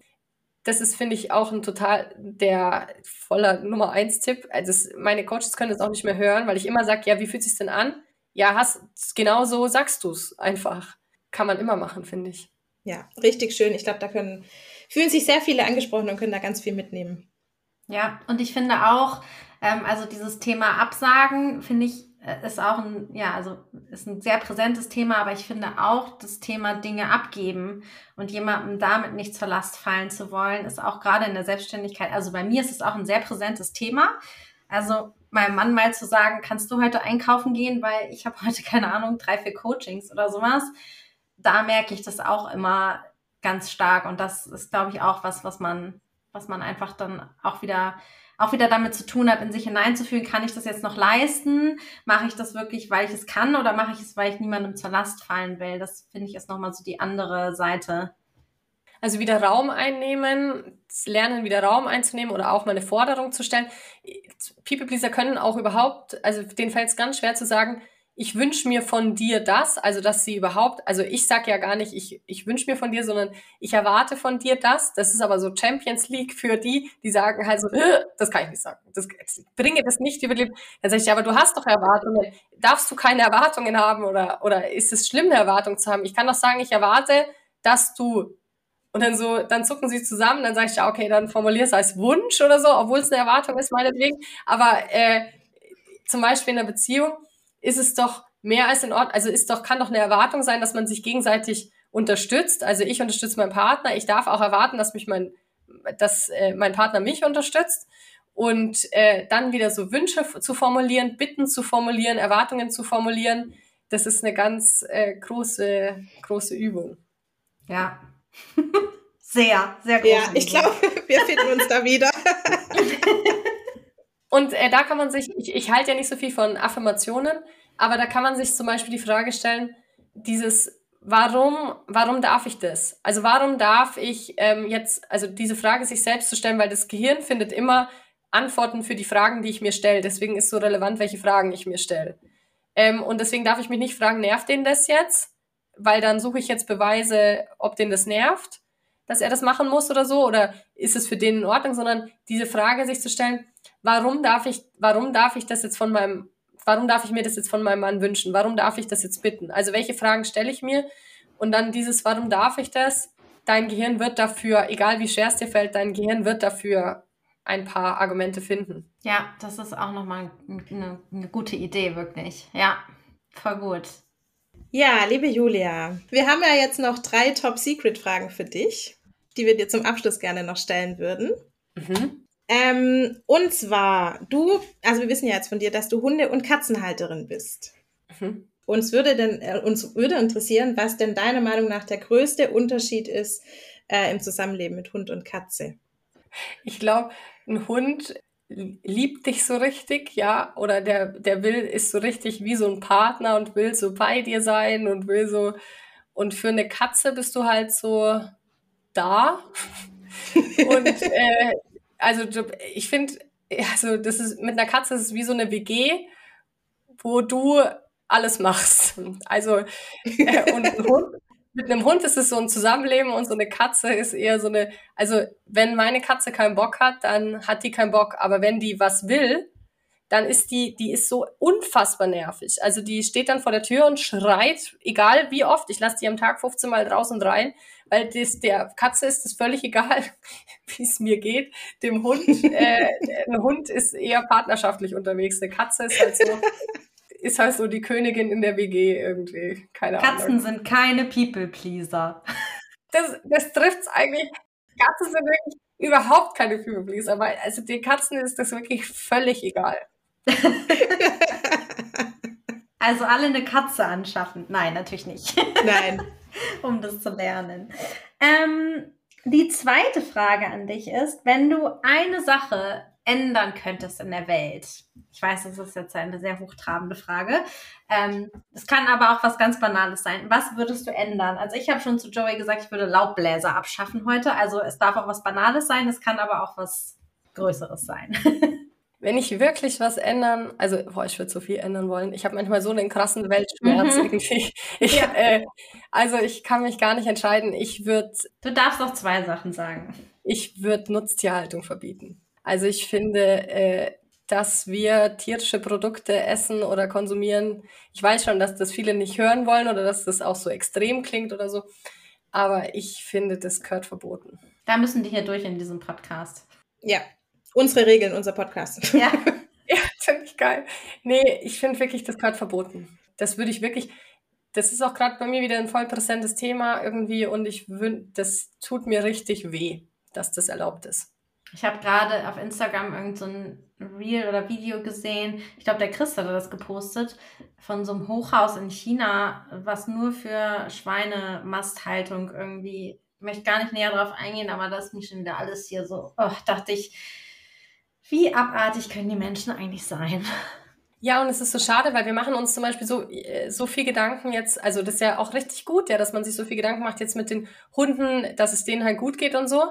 Das ist, finde ich, auch ein total der voller Nummer eins Tipp. Also meine Coaches können das auch nicht mehr hören, weil ich immer sage, ja, wie fühlt sich denn an? Ja, hast genau so sagst du es einfach. Kann man immer machen, finde ich. Ja, richtig schön. Ich glaube, da können fühlen sich sehr viele angesprochen und können da ganz viel mitnehmen. Ja, und ich finde auch, ähm, also dieses Thema Absagen, finde ich, ist auch ein, ja, also ist ein sehr präsentes Thema, aber ich finde auch das Thema Dinge abgeben und jemandem damit nicht zur Last fallen zu wollen, ist auch gerade in der Selbstständigkeit, also bei mir ist es auch ein sehr präsentes Thema. Also meinem Mann mal zu sagen, kannst du heute einkaufen gehen, weil ich habe heute keine Ahnung, drei, vier Coachings oder sowas. Da merke ich das auch immer ganz stark und das ist, glaube ich, auch was, was man, was man einfach dann auch wieder auch wieder damit zu tun hat, in sich hineinzufühlen, kann ich das jetzt noch leisten? Mache ich das wirklich, weil ich es kann oder mache ich es, weil ich niemandem zur Last fallen will? Das finde ich ist nochmal so die andere Seite. Also wieder Raum einnehmen, lernen, wieder Raum einzunehmen oder auch mal eine Forderung zu stellen. People Pleaser können auch überhaupt, also denen fällt es ganz schwer zu sagen, ich wünsche mir von dir das, also dass sie überhaupt, also ich sag ja gar nicht, ich, ich wünsche mir von dir, sondern ich erwarte von dir das. Das ist aber so Champions League für die, die sagen halt so, das kann ich nicht sagen. Das, bringe das nicht über die Dann sage ich, aber du hast doch Erwartungen. Darfst du keine Erwartungen haben oder, oder ist es schlimm, eine Erwartung zu haben? Ich kann doch sagen, ich erwarte, dass du und dann so, dann zucken sie zusammen, dann sage ich, ja, okay, dann formulier es als Wunsch oder so, obwohl es eine Erwartung ist, meinetwegen. Aber äh, zum Beispiel in einer Beziehung, ist es doch mehr als in Ordnung, also ist doch, kann doch eine Erwartung sein, dass man sich gegenseitig unterstützt. Also ich unterstütze meinen Partner, ich darf auch erwarten, dass mich mein, dass äh, mein Partner mich unterstützt. Und äh, dann wieder so Wünsche zu formulieren, Bitten zu formulieren, Erwartungen zu formulieren, das ist eine ganz äh, große, große Übung. Ja. sehr, sehr groß. Ja, ich glaube, wir finden uns da wieder. Und äh, da kann man sich, ich, ich halte ja nicht so viel von Affirmationen, aber da kann man sich zum Beispiel die Frage stellen, dieses, warum, warum darf ich das? Also warum darf ich ähm, jetzt, also diese Frage sich selbst zu stellen, weil das Gehirn findet immer Antworten für die Fragen, die ich mir stelle. Deswegen ist so relevant, welche Fragen ich mir stelle. Ähm, und deswegen darf ich mich nicht fragen, nervt den das jetzt? Weil dann suche ich jetzt Beweise, ob den das nervt, dass er das machen muss oder so, oder ist es für den in Ordnung, sondern diese Frage sich zu stellen, warum darf ich, warum darf ich das jetzt von meinem, warum darf ich mir das jetzt von meinem Mann wünschen? Warum darf ich das jetzt bitten? Also welche Fragen stelle ich mir? Und dann dieses, warum darf ich das? Dein Gehirn wird dafür, egal wie schwer es dir fällt, dein Gehirn wird dafür ein paar Argumente finden. Ja, das ist auch nochmal eine, eine gute Idee, wirklich. Ja, voll gut. Ja, liebe Julia, wir haben ja jetzt noch drei Top-Secret-Fragen für dich, die wir dir zum Abschluss gerne noch stellen würden. Mhm. Ähm, und zwar, du, also wir wissen ja jetzt von dir, dass du Hunde- und Katzenhalterin bist. Mhm. Uns würde denn, äh, uns würde interessieren, was denn deiner Meinung nach der größte Unterschied ist äh, im Zusammenleben mit Hund und Katze. Ich glaube, ein Hund liebt dich so richtig, ja, oder der, der will, ist so richtig wie so ein Partner und will so bei dir sein und will so, und für eine Katze bist du halt so da. und äh, also ich finde, also das ist mit einer Katze ist es wie so eine WG, wo du alles machst. Also äh, und ein Hund, mit einem Hund ist es so ein Zusammenleben und so eine Katze ist eher so eine, also wenn meine Katze keinen Bock hat, dann hat die keinen Bock, aber wenn die was will, dann ist die, die ist so unfassbar nervig. Also die steht dann vor der Tür und schreit, egal wie oft, ich lasse die am Tag 15 Mal draußen rein, weil das, der Katze ist es völlig egal, wie es mir geht. Dem Hund, äh, ein Hund ist eher partnerschaftlich unterwegs. Eine Katze ist halt so, ist halt so die Königin in der WG irgendwie. Keine Katzen Ahnung. sind keine People-Pleaser. Das, das trifft's eigentlich. Katzen sind wirklich überhaupt keine People-Pleaser, weil also den Katzen ist das wirklich völlig egal. also alle eine Katze anschaffen. Nein, natürlich nicht. Nein. um das zu lernen. Ähm, die zweite Frage an dich ist, wenn du eine Sache ändern könntest in der Welt. Ich weiß, das ist jetzt eine sehr hochtrabende Frage. Ähm, es kann aber auch was ganz Banales sein. Was würdest du ändern? Also ich habe schon zu Joey gesagt, ich würde Laubbläser abschaffen heute. Also es darf auch was Banales sein, es kann aber auch was Größeres sein. Wenn ich wirklich was ändern, also boah, ich würde so viel ändern wollen. Ich habe manchmal so einen krassen Weltschmerz Mhm. irgendwie. Ich, Ja. äh, also ich kann mich gar nicht entscheiden. Ich würde Du darfst auch zwei Sachen sagen. ich würd Nutztierhaltung verbieten. Also ich finde, äh, dass wir tierische Produkte essen oder konsumieren. Ich weiß schon, dass das viele nicht hören wollen oder dass das auch so extrem klingt oder so. Aber ich finde, das gehört verboten. Da müssen die hier durch in diesem Podcast. Ja, unsere Regeln, unser Podcast. Ja. Ja, finde ich geil. Nee, ich finde wirklich, das gehört verboten. Das würde ich wirklich, das ist auch gerade bei mir wieder ein voll präsentes Thema irgendwie und ich wün, das tut mir richtig weh, dass das erlaubt ist. Ich habe gerade auf Instagram irgend so ein Reel oder Video gesehen. Ich glaube, der Chris hatte das gepostet von so einem Hochhaus in China, was nur für Schweinemasthaltung irgendwie. Ich möchte gar nicht näher drauf eingehen, aber das ist mir schon wieder alles hier so. Oh, dachte ich, wie abartig können die Menschen eigentlich sein? Ja, und es ist so schade, weil wir machen uns zum Beispiel so, äh, so viel Gedanken jetzt, also das ist ja auch richtig gut, ja, dass man sich so viel Gedanken macht jetzt mit den Hunden, dass es denen halt gut geht und so.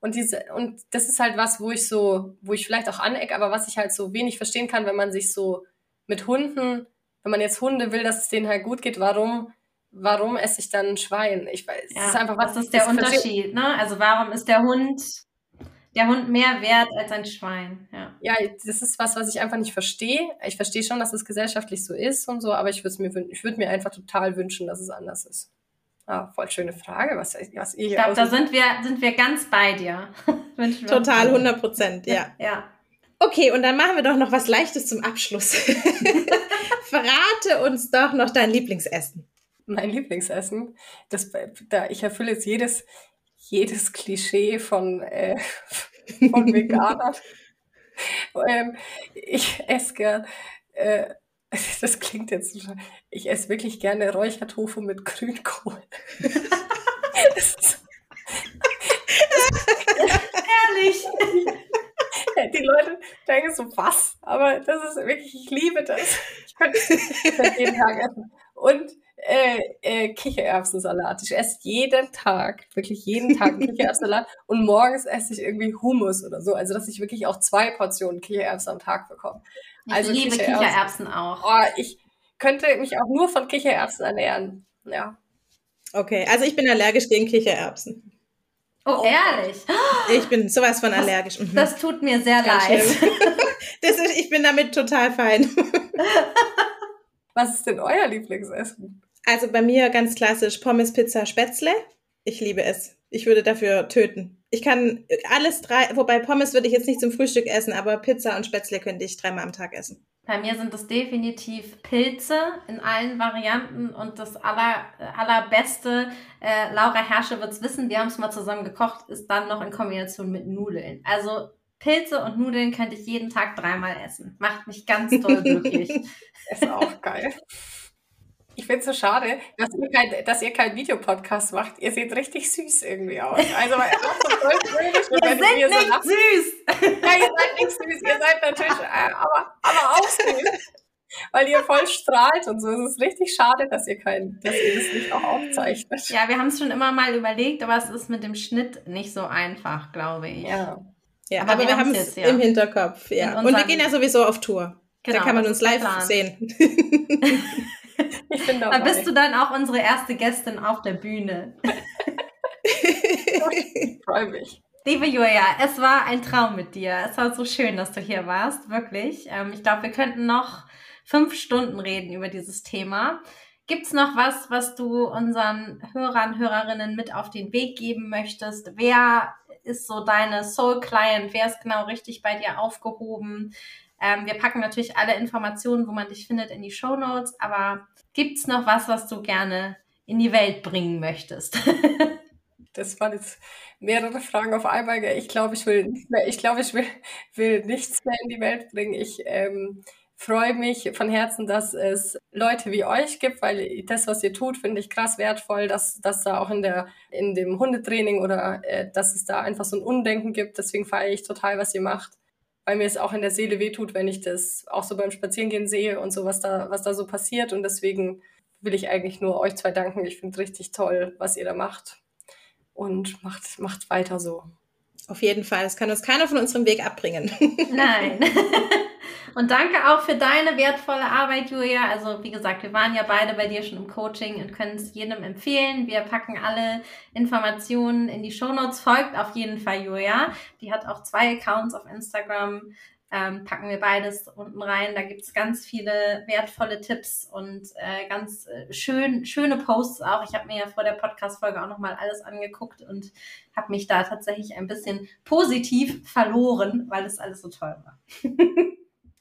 Und diese, und das ist halt was, wo ich so, wo ich vielleicht auch aneck, aber was ich halt so wenig verstehen kann, wenn man sich so mit Hunden, wenn man jetzt Hunde will, dass es denen halt gut geht, warum, warum esse ich dann ein Schwein? Ich weiß, es ist einfach was, das ist der Unterschied, ne? Also warum ist der Hund, der Hund mehr wert als ein Schwein? Ja. Ja, das ist was, was ich einfach nicht verstehe. Ich verstehe schon, dass es gesellschaftlich so ist und so, aber ich würde mir, ich würde mir einfach total wünschen, dass es anders ist. Ah, voll schöne Frage, was, was ihr Ich glaube, da sind wir, sind wir ganz bei dir. Total, alle. 100 Prozent, ja. Ja. Okay, und dann machen wir doch noch was Leichtes zum Abschluss. Verrate uns doch noch dein Lieblingsessen. mein Lieblingsessen. Das, da, ich erfülle jetzt jedes, jedes Klischee von, äh, von Veganern. ähm, ich esse gern, äh, das klingt jetzt, so- ich esse wirklich gerne Räuchertofu mit Grünkohl. Ehrlich. die Leute denken so, was? Aber das ist wirklich, ich liebe das. Ich könnte ich könnte jeden Tag essen. Und äh, äh, Kichererbsensalat. Ich esse jeden Tag, wirklich jeden Tag einen Kichererbsensalat. Und morgens esse ich irgendwie Hummus oder so. Also, dass ich wirklich auch zwei Portionen Kichererbsen am Tag bekomme. Ich Also liebe Kichererbsen. Kichererbsen auch. Oh, ich könnte mich auch nur von Kichererbsen ernähren. Ja. Okay, also ich bin allergisch gegen Kichererbsen. Oh, ehrlich? Ich bin sowas von allergisch. Mhm. Das tut mir sehr Ganz leid. Das ist, ich bin damit total fein. Was ist denn euer Lieblingsessen? Also bei mir ganz klassisch Pommes, Pizza, Spätzle. Ich liebe es. Ich würde dafür töten. Ich kann alles drei, wobei Pommes würde ich jetzt nicht zum Frühstück essen, aber Pizza und Spätzle könnte ich dreimal am Tag essen. Bei mir sind es definitiv Pilze in allen Varianten und das aller, allerbeste, äh, Laura Herrsche wird's wissen, wir haben es mal zusammen gekocht, ist dann noch in Kombination mit Nudeln. Also Pilze und Nudeln könnte ich jeden Tag dreimal essen. Macht mich ganz doll glücklich. Ist auch geil. Ich finde es so schade, dass ihr kein, dass ihr keinen Videopodcast macht. Ihr seht richtig süß irgendwie aus. Also, so Wir sind so nicht lacht- süß! Ja, ihr seid nicht süß. Ihr seid natürlich, äh, aber, aber auch süß. Weil ihr voll strahlt und so. Es ist richtig schade, dass ihr kein, dass ihr das nicht auch aufzeichnet. Ja, wir haben es schon immer mal überlegt, aber es ist mit dem Schnitt nicht so einfach, glaube ich. Ja. Ja, Aber aber, wir haben es ja. im Hinterkopf. Ja. Und wir gehen ja sowieso auf Tour. Genau, da kann man uns live sehen. Ich bin dabei. Dann bist du dann auch unsere erste Gästin auf der Bühne. Ich freue mich. Liebe Julia, es war ein Traum mit dir. Es war so schön, dass du hier warst, wirklich. Ähm, ich glaube, wir könnten noch fünf Stunden reden über dieses Thema. Gibt's noch was, was du unseren Hörern, Hörerinnen mit auf den Weg geben möchtest? Wer ist so deine Soul Client? Wer ist genau richtig bei dir aufgehoben? Ähm, wir packen natürlich alle Informationen, wo man dich findet, in die Show Notes. Aber gibt's noch was, was du gerne in die Welt bringen möchtest? Das waren jetzt mehrere Fragen auf einmal. Ich glaube, ich will ich glaube, ich will, will nichts mehr in die Welt bringen. Ich ähm, freue mich von Herzen, dass es Leute wie euch gibt, weil das, was ihr tut, finde ich krass wertvoll, dass, dass da auch in der, in dem Hundetraining oder äh, dass es da einfach so ein Undenken gibt. Deswegen feiere ich total, was ihr macht. Weil mir es auch in der Seele wehtut, wenn ich das auch so beim Spazierengehen sehe und so, was da, was da so passiert. Und deswegen will ich eigentlich nur euch zwei danken. Ich finde richtig toll, was ihr da macht und macht, macht weiter so. Auf jeden Fall. Das kann uns keiner von unserem Weg abbringen. Nein. Und danke auch für deine wertvolle Arbeit, Julia. Also wie gesagt, wir waren ja beide bei dir schon im Coaching und können es jedem empfehlen. Wir packen alle Informationen in die Shownotes. Folgt auf jeden Fall Julia. Die hat auch zwei Accounts auf Instagram. Ähm, packen wir beides unten rein. Da gibt's ganz viele wertvolle Tipps und äh, ganz äh, schön, schöne Posts auch. Ich habe mir ja vor der Podcast-Folge auch nochmal alles angeguckt und habe mich da tatsächlich ein bisschen positiv verloren, weil es alles so toll war.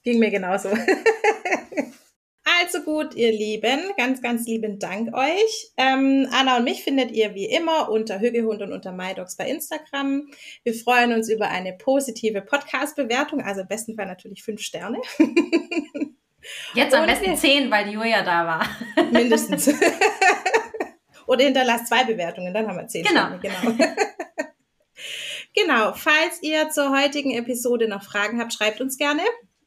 Ging mir genauso. Also gut, ihr Lieben, ganz, ganz lieben Dank euch. Ähm, Anna und mich findet ihr wie immer unter Hügehund und unter MyDogs bei Instagram. Wir freuen uns über eine positive Podcast-Bewertung, also im besten Fall natürlich fünf Sterne. Jetzt am und besten zehn, weil die Julia da war. Mindestens. Oder hinterlasst zwei Bewertungen, dann haben wir zehn genau. Sterne. Genau. genau. Falls ihr zur heutigen Episode noch Fragen habt, schreibt uns gerne.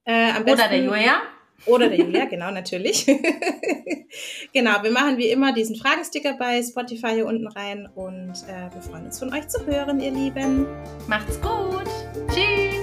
Äh, besten, Oder der Julia. Oder der Julia, genau, natürlich. genau, wir machen wie immer diesen Fragensticker bei Spotify hier unten rein und äh, wir freuen uns von euch zu hören, ihr Lieben. Macht's gut. Tschüss.